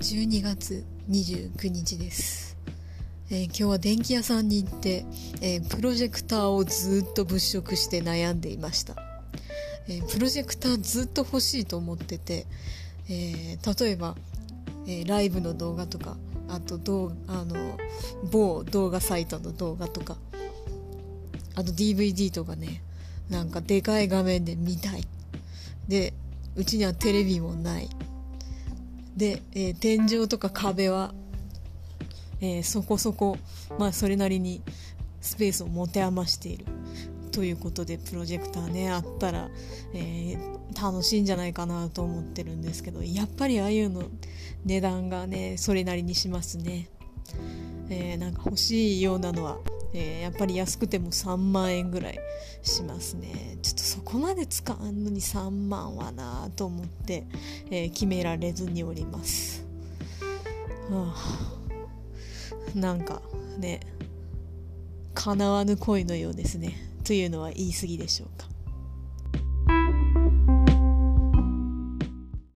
12月29日です、えー今日は電気屋さんに行って、えープロジェクターをずっと物色して悩んでいました、えープロジェクターずっと欲しいと思ってて、え例えば、えライブの動画とかあとあの某動画サイトの動画とかあと DVD とかねなんかでかい画面で見たい。でうちにはテレビもない。で、えー天井とか壁は、えーそこそこ、まあ、それなりにスペースを持て余しているということでプロジェクターねあったら、えー楽しいんじゃないかなと思ってるんですけどやっぱりああいうの値段がねそれなりにしますね、えーなんか欲しいようなのは、えーやっぱり安くても3万円ぐらいしますね。ちょっとそこまで使うのに3万はなと思って、えー決められずにおります、はあ、なんかね叶わぬ恋のようですね。というのは言い過ぎでしょうか。